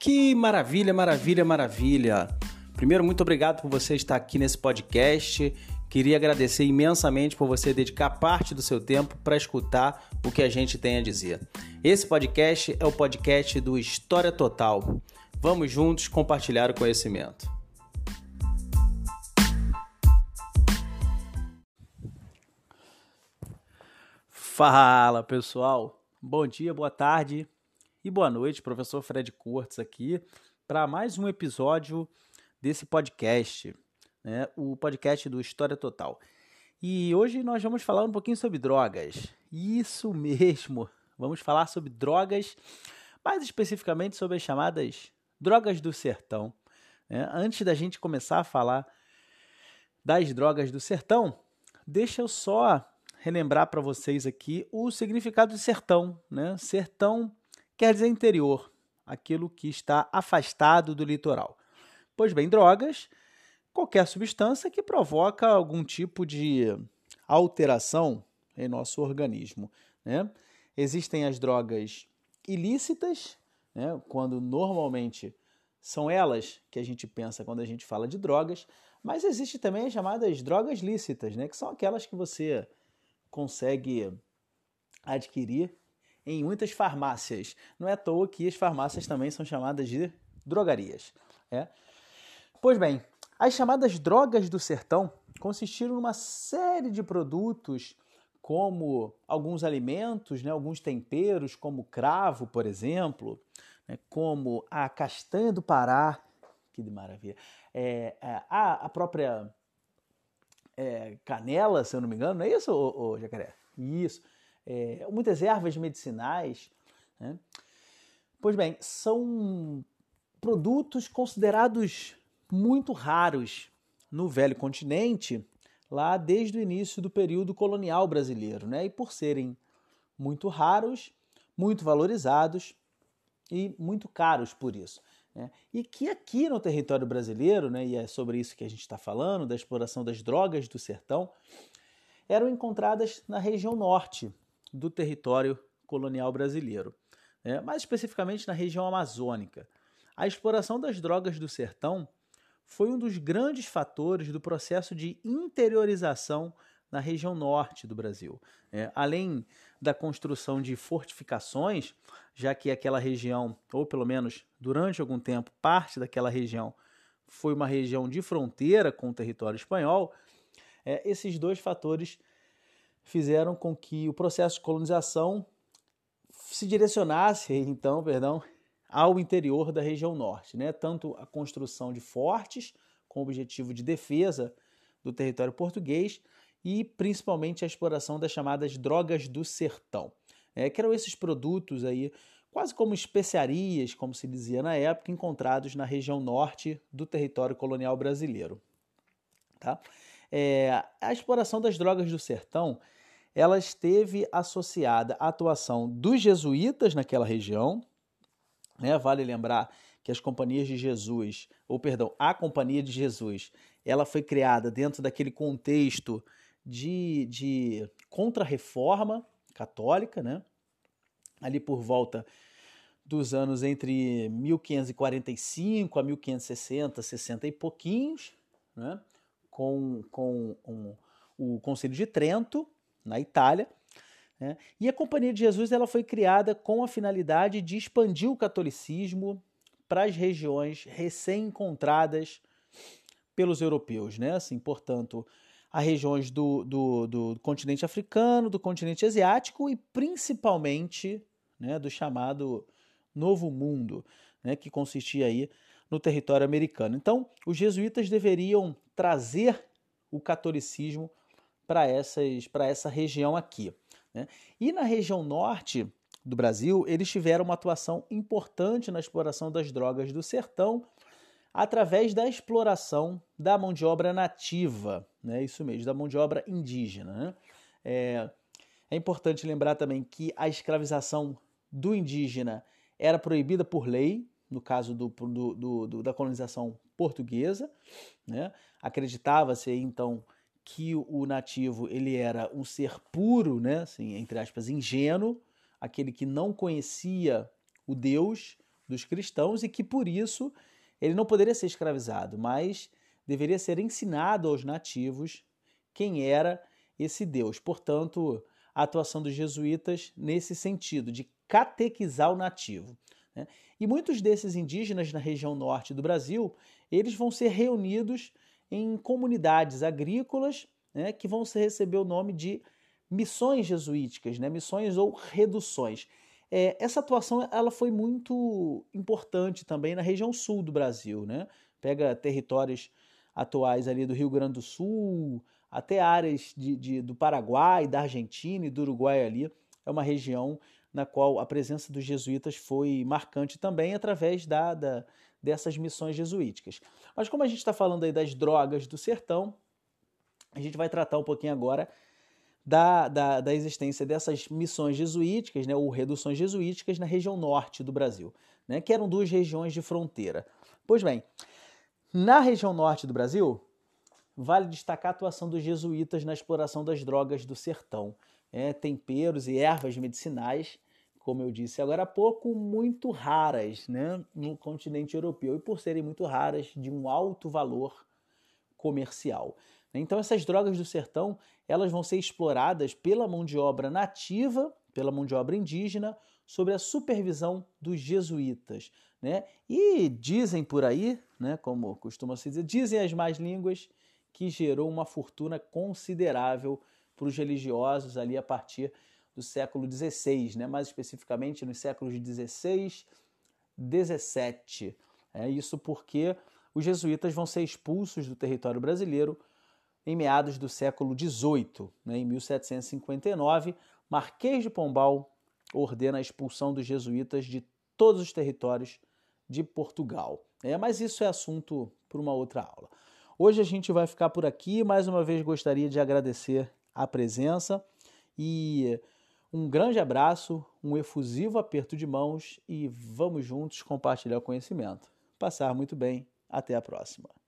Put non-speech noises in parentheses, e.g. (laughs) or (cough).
Que maravilha, maravilha, maravilha. Primeiro, muito obrigado por você estar aqui nesse podcast. Queria agradecer imensamente por você dedicar parte do seu tempo para escutar o que a gente tem a dizer. Esse podcast é o podcast do História Total. Vamos juntos compartilhar o conhecimento. Fala pessoal, bom dia, boa tarde e boa noite, professor Fred Kurtz aqui para mais um episódio desse podcast, né? o podcast do História Total. E hoje nós vamos falar um pouquinho sobre drogas. Isso (laughs) mesmo, vamos falar sobre drogas, mais especificamente sobre as chamadas drogas do sertão. Né? Antes da gente começar a falar das drogas do sertão, deixa eu só relembrar para vocês aqui o significado de sertão. Né? Sertão quer dizer interior, aquilo que está afastado do litoral. Pois bem, drogas, qualquer substância que provoca algum tipo de alteração em nosso organismo. Né? Existem as drogas ilícitas, né? quando normalmente são elas que a gente pensa quando a gente fala de drogas, mas existe também as chamadas drogas lícitas, né? que são aquelas que você consegue adquirir em muitas farmácias. Não é à toa que as farmácias também são chamadas de drogarias. É? Pois bem, as chamadas drogas do sertão consistiram numa série de produtos, como alguns alimentos, né, alguns temperos, como cravo, por exemplo, né, como a castanha do Pará, que de maravilha, é, é, a, a própria é, canela, se eu não me engano, não é isso, ô, ô Jacaré? Isso. É, muitas ervas medicinais. Né? Pois bem, são produtos considerados muito raros no velho continente, lá desde o início do período colonial brasileiro. Né? E por serem muito raros, muito valorizados e muito caros por isso. Né? E que aqui no território brasileiro, né, e é sobre isso que a gente está falando, da exploração das drogas do sertão, eram encontradas na região norte do território colonial brasileiro, né? mais especificamente na região amazônica. A exploração das drogas do sertão foi um dos grandes fatores do processo de interiorização na região norte do Brasil. É, além da construção de fortificações, já que aquela região, ou pelo menos durante algum tempo, parte daquela região foi uma região de fronteira com o território espanhol, é, esses dois fatores fizeram com que o processo de colonização se direcionasse, (laughs) então, perdão, ao interior da região norte, né? Tanto a construção de fortes com o objetivo de defesa do território português, e principalmente a exploração das chamadas drogas do sertão, é, que eram esses produtos aí, quase como especiarias, como se dizia na época, encontrados na região norte do território colonial brasileiro. Tá? É, a exploração das drogas do sertão ela esteve associada à atuação dos jesuítas naquela região. Né? Vale lembrar que as companhias de Jesus, ou perdão, a Companhia de Jesus, ela foi criada dentro daquele contexto de, de contra-reforma católica, né? ali por volta dos anos entre 1545 a 1560, 60 e pouquinhos, né? Com, com um, o Conselho de Trento, na Itália. Né? E a Companhia de Jesus ela foi criada com a finalidade de expandir o catolicismo para as regiões recém-encontradas pelos europeus. Né? Assim, portanto, a regiões do, do, do continente africano, do continente asiático e principalmente né, do chamado Novo Mundo, né, que consistia aí no território americano. Então, os jesuítas deveriam trazer o catolicismo para essa região aqui. Né? E na região norte do Brasil, eles tiveram uma atuação importante na exploração das drogas do sertão através da exploração da mão de obra nativa, né? isso mesmo, da mão de obra indígena. Né? É, é importante lembrar também que a escravização do indígena era proibida por lei, no caso do, do, do, da colonização portuguesa. Né? Acreditava-se então que o nativo ele era um ser puro, né? assim, entre aspas, ingênuo, aquele que não conhecia o Deus dos cristãos e que por isso ele não poderia ser escravizado, mas deveria ser ensinado aos nativos quem era esse Deus. Portanto, a atuação dos jesuítas nesse sentido, de catequizar o nativo. Né? E muitos desses indígenas na região norte do Brasil, eles vão ser reunidos em comunidades agrícolas né, que vão receber o nome de missões jesuíticas, né, missões ou reduções. É, essa atuação ela foi muito importante também na região sul do Brasil. Né? Pega territórios atuais ali do Rio Grande do Sul, até áreas de, de, do Paraguai, da Argentina e do Uruguai ali. É uma região na qual a presença dos jesuítas foi marcante também através da, da dessas missões jesuíticas. Mas como a gente está falando aí das drogas do sertão, a gente vai tratar um pouquinho agora da, da, da existência dessas missões jesuíticas, né, ou reduções jesuíticas na região norte do Brasil, né, que eram duas regiões de fronteira. Pois bem, na região norte do Brasil, vale destacar a atuação dos jesuítas na exploração das drogas do sertão, é, temperos e ervas medicinais, como eu disse agora há pouco, muito raras né, no continente europeu e por serem muito raras, de um alto valor comercial. Então essas drogas do sertão, elas vão ser exploradas pela mão de obra nativa, pela mão de obra indígena, sob a supervisão dos jesuítas. Né? E dizem por aí, né, como costuma se dizer, dizem as más línguas, que gerou uma fortuna considerável para os religiosos ali a partir do século XVI, né? mais especificamente nos séculos XVI, XVII. É isso porque os jesuítas vão ser expulsos do território brasileiro em meados do século XVIII. Né? Em 1759, Marquês de Pombal ordena a expulsão dos jesuítas de todos os territórios de Portugal. É, mas isso é assunto para uma outra aula. Hoje a gente vai ficar por aqui. Mais uma vez gostaria de agradecer a presença e um grande abraço, um efusivo aperto de mãos e vamos juntos compartilhar conhecimento. Passar muito bem. Até a próxima.